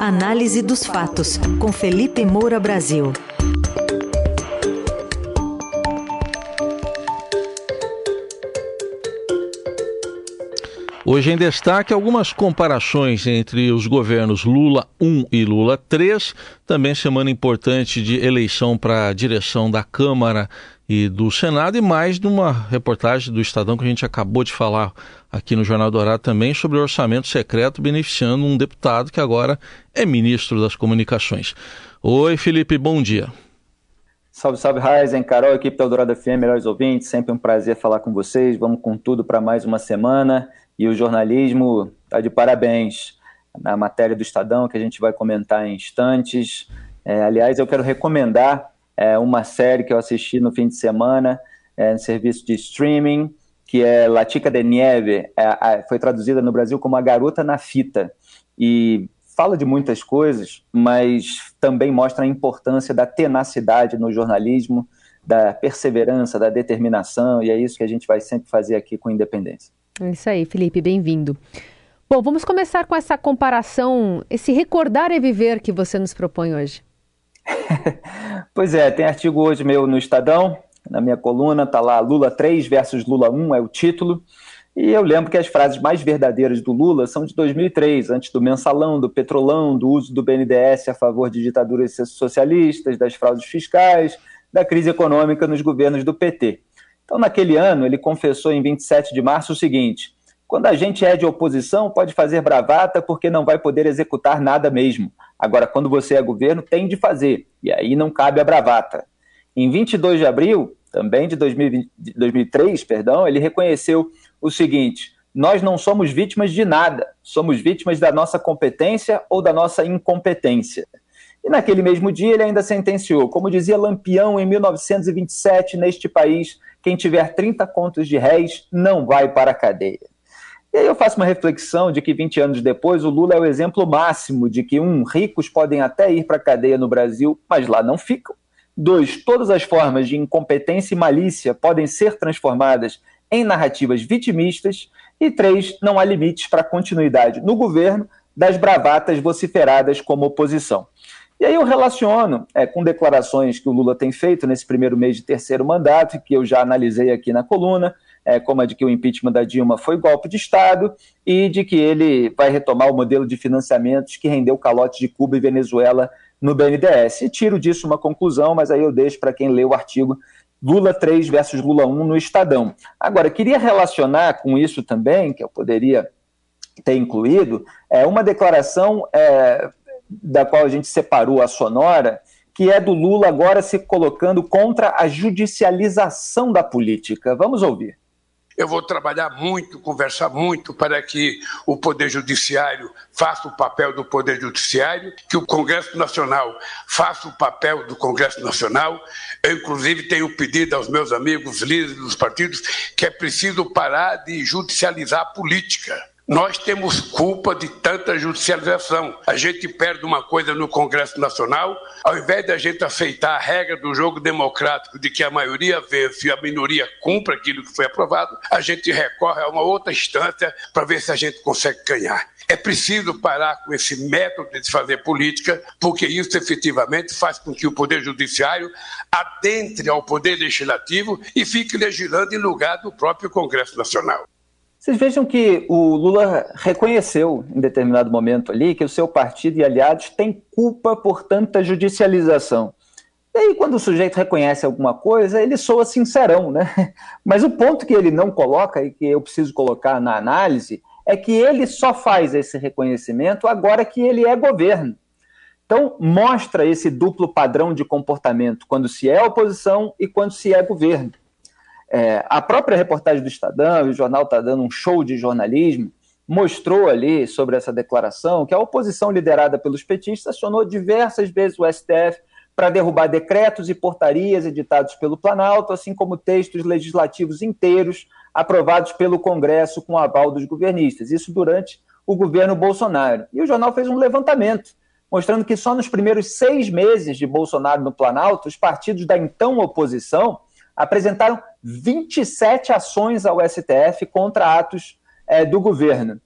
Análise dos fatos, com Felipe Moura Brasil. Hoje em destaque algumas comparações entre os governos Lula 1 e Lula 3, também semana importante de eleição para a direção da Câmara e do Senado e mais de uma reportagem do Estadão que a gente acabou de falar aqui no Jornal Dourado também sobre o orçamento secreto beneficiando um deputado que agora é ministro das Comunicações. Oi, Felipe, bom dia. Salve, salve, Raizen, Carol, equipe da Eldorado FM, melhores ouvintes, sempre um prazer falar com vocês. Vamos com tudo para mais uma semana e o jornalismo está de parabéns na matéria do Estadão que a gente vai comentar em instantes. É, aliás, eu quero recomendar é uma série que eu assisti no fim de semana, é, no serviço de streaming, que é La Chica de Nieve, é, foi traduzida no Brasil como A Garota na Fita. E fala de muitas coisas, mas também mostra a importância da tenacidade no jornalismo, da perseverança, da determinação, e é isso que a gente vai sempre fazer aqui com Independência. É isso aí, Felipe, bem-vindo. Bom, vamos começar com essa comparação, esse recordar e viver que você nos propõe hoje. pois é, tem artigo hoje meu no Estadão, na minha coluna, tá lá Lula 3 versus Lula 1 é o título. E eu lembro que as frases mais verdadeiras do Lula são de 2003, antes do mensalão, do petrolão, do uso do BNDES a favor de ditaduras socialistas, das fraudes fiscais, da crise econômica nos governos do PT. Então, naquele ano, ele confessou em 27 de março o seguinte: quando a gente é de oposição, pode fazer bravata porque não vai poder executar nada mesmo. Agora, quando você é governo, tem de fazer, e aí não cabe a bravata. Em 22 de abril, também de 2020, 2003, perdão, ele reconheceu o seguinte: nós não somos vítimas de nada, somos vítimas da nossa competência ou da nossa incompetência. E naquele mesmo dia ele ainda sentenciou, como dizia Lampião em 1927, neste país, quem tiver 30 contos de réis não vai para a cadeia. E aí eu faço uma reflexão de que 20 anos depois o Lula é o exemplo máximo de que, um, ricos podem até ir para a cadeia no Brasil, mas lá não ficam. Dois, todas as formas de incompetência e malícia podem ser transformadas em narrativas vitimistas. E três, não há limites para a continuidade no governo das bravatas vociferadas como oposição. E aí eu relaciono é, com declarações que o Lula tem feito nesse primeiro mês de terceiro mandato, que eu já analisei aqui na coluna, é, como a de que o impeachment da Dilma foi golpe de Estado e de que ele vai retomar o modelo de financiamentos que rendeu calote de Cuba e Venezuela no BNDES. E tiro disso uma conclusão, mas aí eu deixo para quem lê o artigo Lula 3 versus Lula 1 no Estadão. Agora, queria relacionar com isso também, que eu poderia ter incluído, é uma declaração é, da qual a gente separou a sonora, que é do Lula agora se colocando contra a judicialização da política. Vamos ouvir. Eu vou trabalhar muito, conversar muito para que o Poder Judiciário faça o papel do Poder Judiciário, que o Congresso Nacional faça o papel do Congresso Nacional. Eu, inclusive, tenho pedido aos meus amigos líderes dos partidos que é preciso parar de judicializar a política. Nós temos culpa de tanta judicialização. A gente perde uma coisa no Congresso Nacional, ao invés de a gente aceitar a regra do jogo democrático de que a maioria vence e a minoria cumpre aquilo que foi aprovado, a gente recorre a uma outra instância para ver se a gente consegue ganhar. É preciso parar com esse método de fazer política, porque isso efetivamente faz com que o Poder Judiciário adentre ao Poder Legislativo e fique legislando em lugar do próprio Congresso Nacional. Vocês vejam que o Lula reconheceu em determinado momento ali que o seu partido e aliados têm culpa por tanta judicialização. E aí, quando o sujeito reconhece alguma coisa, ele soa sincerão, né? Mas o ponto que ele não coloca e que eu preciso colocar na análise é que ele só faz esse reconhecimento agora que ele é governo. Então, mostra esse duplo padrão de comportamento quando se é oposição e quando se é governo. É, a própria reportagem do Estadão, o jornal está dando um show de jornalismo, mostrou ali sobre essa declaração que a oposição liderada pelos petistas acionou diversas vezes o STF para derrubar decretos e portarias editados pelo Planalto, assim como textos legislativos inteiros aprovados pelo Congresso com aval dos governistas. Isso durante o governo Bolsonaro. E o jornal fez um levantamento mostrando que só nos primeiros seis meses de Bolsonaro no Planalto, os partidos da então oposição apresentaram 27 ações ao STF contra atos é, do governo.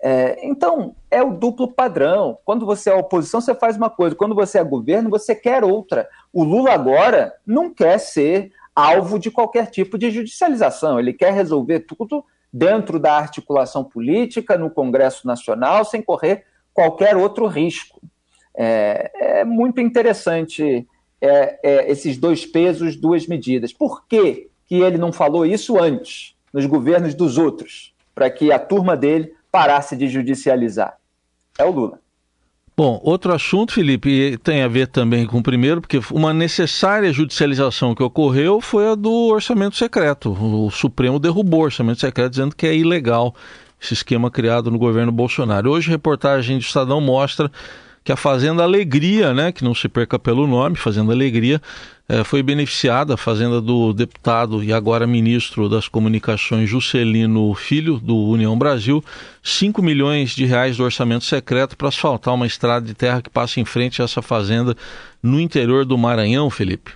É, então, é o duplo padrão. Quando você é oposição, você faz uma coisa, quando você é governo, você quer outra. O Lula agora não quer ser alvo de qualquer tipo de judicialização, ele quer resolver tudo dentro da articulação política, no Congresso Nacional, sem correr qualquer outro risco. É, é muito interessante é, é, esses dois pesos, duas medidas. Por que, que ele não falou isso antes, nos governos dos outros, para que a turma dele parasse de judicializar? É o Lula. Bom, outro assunto, Felipe, tem a ver também com o primeiro, porque uma necessária judicialização que ocorreu foi a do orçamento secreto. O Supremo derrubou o orçamento secreto dizendo que é ilegal esse esquema criado no governo Bolsonaro. Hoje, reportagem do Estadão mostra que a Fazenda Alegria, né, que não se perca pelo nome, Fazenda Alegria, é, foi beneficiada, a Fazenda do deputado e agora ministro das Comunicações Juscelino Filho, do União Brasil, 5 milhões de reais do orçamento secreto para asfaltar uma estrada de terra que passa em frente a essa fazenda no interior do Maranhão, Felipe.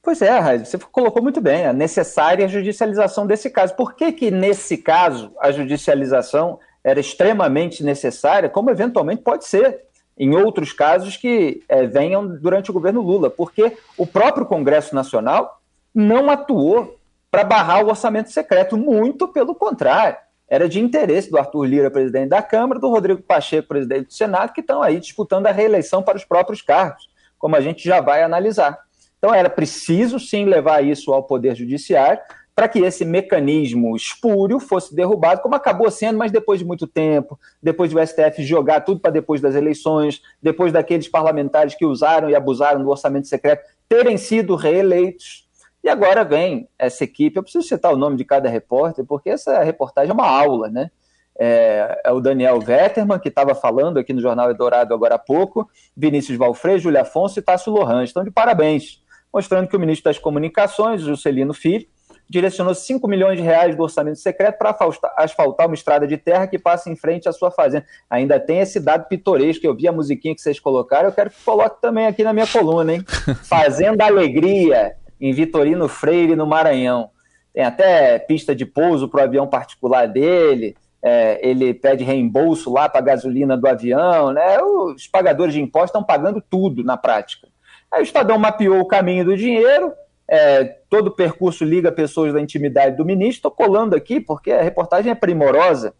Pois é, Raiz, você colocou muito bem, a necessária judicialização desse caso. Por que que nesse caso a judicialização era extremamente necessária, como eventualmente pode ser em outros casos que é, venham durante o governo Lula, porque o próprio Congresso Nacional não atuou para barrar o orçamento secreto, muito pelo contrário. Era de interesse do Arthur Lira, presidente da Câmara, do Rodrigo Pacheco, presidente do Senado, que estão aí disputando a reeleição para os próprios cargos, como a gente já vai analisar. Então era preciso sim levar isso ao Poder Judiciário, para que esse mecanismo espúrio fosse derrubado, como acabou sendo, mas depois de muito tempo, depois do STF jogar tudo para depois das eleições, depois daqueles parlamentares que usaram e abusaram do orçamento secreto terem sido reeleitos. E agora vem essa equipe, eu preciso citar o nome de cada repórter, porque essa reportagem é uma aula, né? É, é o Daniel Vetterman, que estava falando aqui no Jornal Eldorado agora há pouco, Vinícius Valfrei, Júlio Afonso e Tássio Lohan. Estão de parabéns, mostrando que o ministro das Comunicações, Juscelino Filho, direcionou 5 milhões de reais do orçamento secreto para asfaltar uma estrada de terra que passa em frente à sua fazenda. Ainda tem esse dado pitoresco, eu vi a musiquinha que vocês colocaram, eu quero que coloque também aqui na minha coluna, hein? Fazenda Alegria, em Vitorino Freire, no Maranhão. Tem até pista de pouso para o avião particular dele, é, ele pede reembolso lá para a gasolina do avião, né? Os pagadores de impostos estão pagando tudo na prática. Aí o Estadão mapeou o caminho do dinheiro, é, todo o percurso liga pessoas da intimidade do ministro. Estou colando aqui porque a reportagem é primorosa.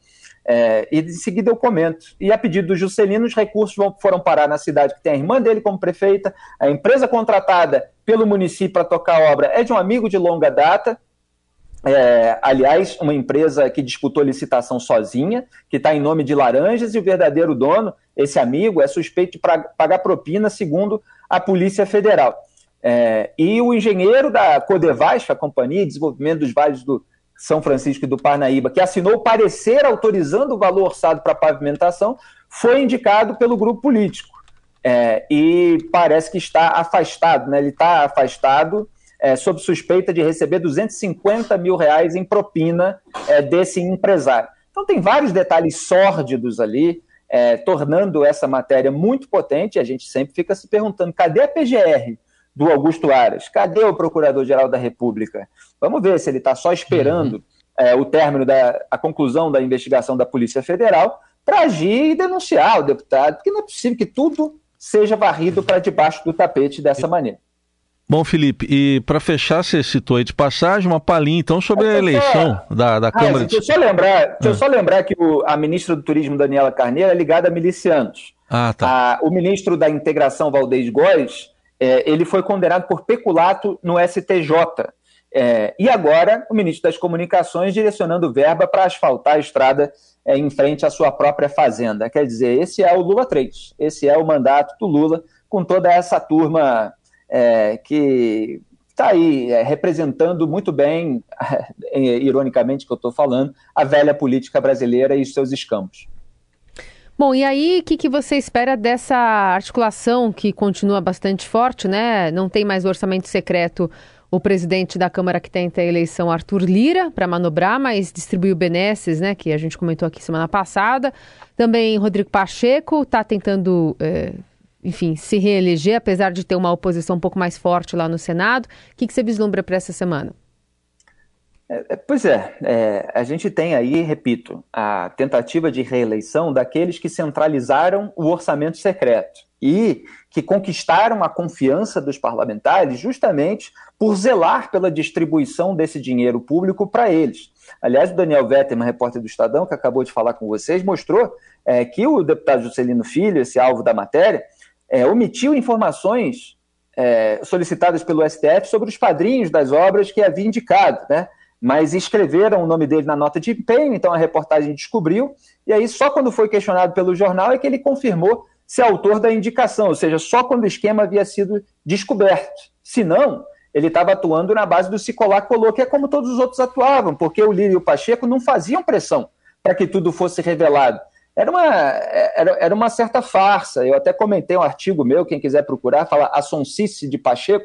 É, e de seguida eu comento. E a pedido do Juscelino, os recursos vão, foram parar na cidade que tem a irmã dele como prefeita. A empresa contratada pelo município para tocar a obra é de um amigo de longa data. É, aliás, uma empresa que disputou licitação sozinha, que está em nome de Laranjas, e o verdadeiro dono, esse amigo, é suspeito de pagar propina, segundo a Polícia Federal. É, e o engenheiro da Codevasf, a Companhia de Desenvolvimento dos Vales do São Francisco e do Parnaíba, que assinou o parecer autorizando o valor orçado para pavimentação, foi indicado pelo grupo político. É, e parece que está afastado, né? ele está afastado é, sob suspeita de receber 250 mil reais em propina é, desse empresário. Então tem vários detalhes sórdidos ali, é, tornando essa matéria muito potente, e a gente sempre fica se perguntando, cadê a PGR? Do Augusto Aras. Cadê o Procurador-Geral da República? Vamos ver se ele está só esperando uhum. é, o término da a conclusão da investigação da Polícia Federal para agir e denunciar o deputado, porque não é possível que tudo seja varrido para debaixo do tapete dessa maneira. Bom, Felipe, e para fechar, você citou aí de passagem uma palhinha, então, sobre a eleição só... da, da Câmara... Ah, deixa, eu só lembrar, deixa eu ah. só lembrar que o, a ministra do Turismo, Daniela Carneiro, é ligada a milicianos. Ah, tá. A, o ministro da Integração, Valdez Góes, é, ele foi condenado por peculato no STJ. É, e agora, o ministro das Comunicações direcionando verba para asfaltar a estrada é, em frente à sua própria fazenda. Quer dizer, esse é o Lula 3, esse é o mandato do Lula, com toda essa turma é, que está aí é, representando muito bem, ironicamente que eu estou falando, a velha política brasileira e os seus escampos. Bom, e aí, o que, que você espera dessa articulação que continua bastante forte, né? Não tem mais orçamento secreto o presidente da Câmara que tenta a eleição, Arthur Lira, para manobrar, mas distribuiu benesses, né? Que a gente comentou aqui semana passada. Também Rodrigo Pacheco está tentando. É, enfim, se reeleger, apesar de ter uma oposição um pouco mais forte lá no Senado. O que, que você vislumbra para essa semana? É, pois é, é, a gente tem aí, repito, a tentativa de reeleição daqueles que centralizaram o orçamento secreto e que conquistaram a confiança dos parlamentares justamente por zelar pela distribuição desse dinheiro público para eles. Aliás, o Daniel Vetterman, repórter do Estadão, que acabou de falar com vocês, mostrou é, que o deputado Juscelino Filho, esse alvo da matéria, é, omitiu informações é, solicitadas pelo STF sobre os padrinhos das obras que havia indicado, né? Mas escreveram o nome dele na nota de empenho, então a reportagem descobriu, e aí só quando foi questionado pelo jornal é que ele confirmou ser autor da indicação, ou seja, só quando o esquema havia sido descoberto. Se não, ele estava atuando na base do se colar colou, que é como todos os outros atuavam, porque o Lírio e o Pacheco não faziam pressão para que tudo fosse revelado. Era uma, era, era uma certa farsa. Eu até comentei um artigo meu, quem quiser procurar, fala a sonsice de Pacheco,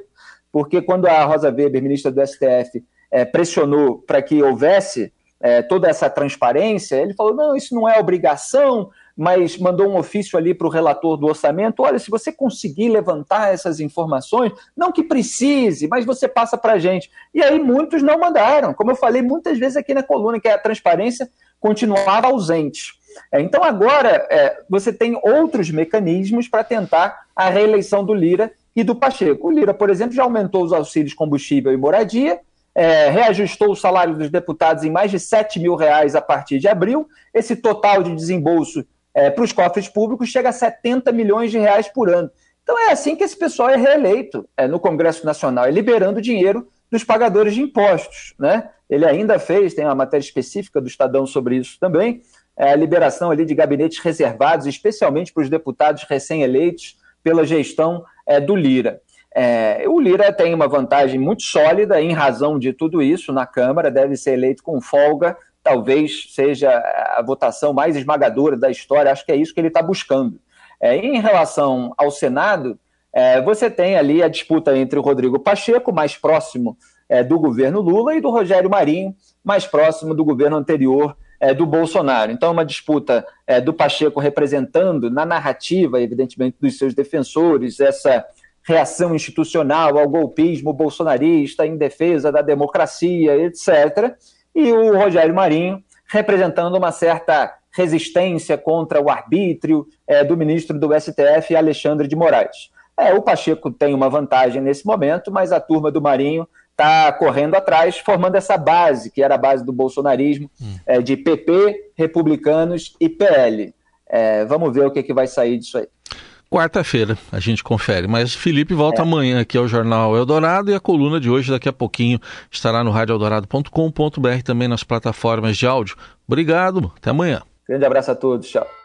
porque quando a Rosa Weber, ministra do STF, é, pressionou para que houvesse é, toda essa transparência, ele falou: não, isso não é obrigação, mas mandou um ofício ali para o relator do orçamento: olha, se você conseguir levantar essas informações, não que precise, mas você passa para a gente. E aí muitos não mandaram, como eu falei muitas vezes aqui na coluna, que a transparência continuava ausente. É, então agora é, você tem outros mecanismos para tentar a reeleição do Lira e do Pacheco. O Lira, por exemplo, já aumentou os auxílios combustível e moradia, é, reajustou o salário dos deputados em mais de 7 mil reais a partir de abril. Esse total de desembolso é, para os cofres públicos chega a 70 milhões de reais por ano. Então é assim que esse pessoal é reeleito é, no Congresso Nacional, é liberando dinheiro dos pagadores de impostos. Né? Ele ainda fez, tem uma matéria específica do Estadão sobre isso também, é, a liberação ali de gabinetes reservados, especialmente para os deputados recém-eleitos pela gestão é, do Lira. É, o Lira tem uma vantagem muito sólida em razão de tudo isso na Câmara, deve ser eleito com folga, talvez seja a votação mais esmagadora da história, acho que é isso que ele está buscando. É, em relação ao Senado, é, você tem ali a disputa entre o Rodrigo Pacheco, mais próximo é, do governo Lula, e do Rogério Marinho, mais próximo do governo anterior é, do Bolsonaro. Então, é uma disputa do Pacheco representando, na narrativa, evidentemente, dos seus defensores, essa reação institucional ao golpismo bolsonarista em defesa da democracia, etc. E o Rogério Marinho representando uma certa resistência contra o arbítrio é, do ministro do STF, Alexandre de Moraes. É, o Pacheco tem uma vantagem nesse momento, mas a turma do Marinho está correndo atrás, formando essa base, que era a base do bolsonarismo, hum. é, de PP, republicanos e PL. É, vamos ver o que, que vai sair disso aí. Quarta-feira a gente confere, mas Felipe volta é. amanhã aqui ao Jornal Eldorado e a coluna de hoje daqui a pouquinho estará no radioeldorado.com.br também nas plataformas de áudio. Obrigado, até amanhã. Grande abraço a todos, tchau.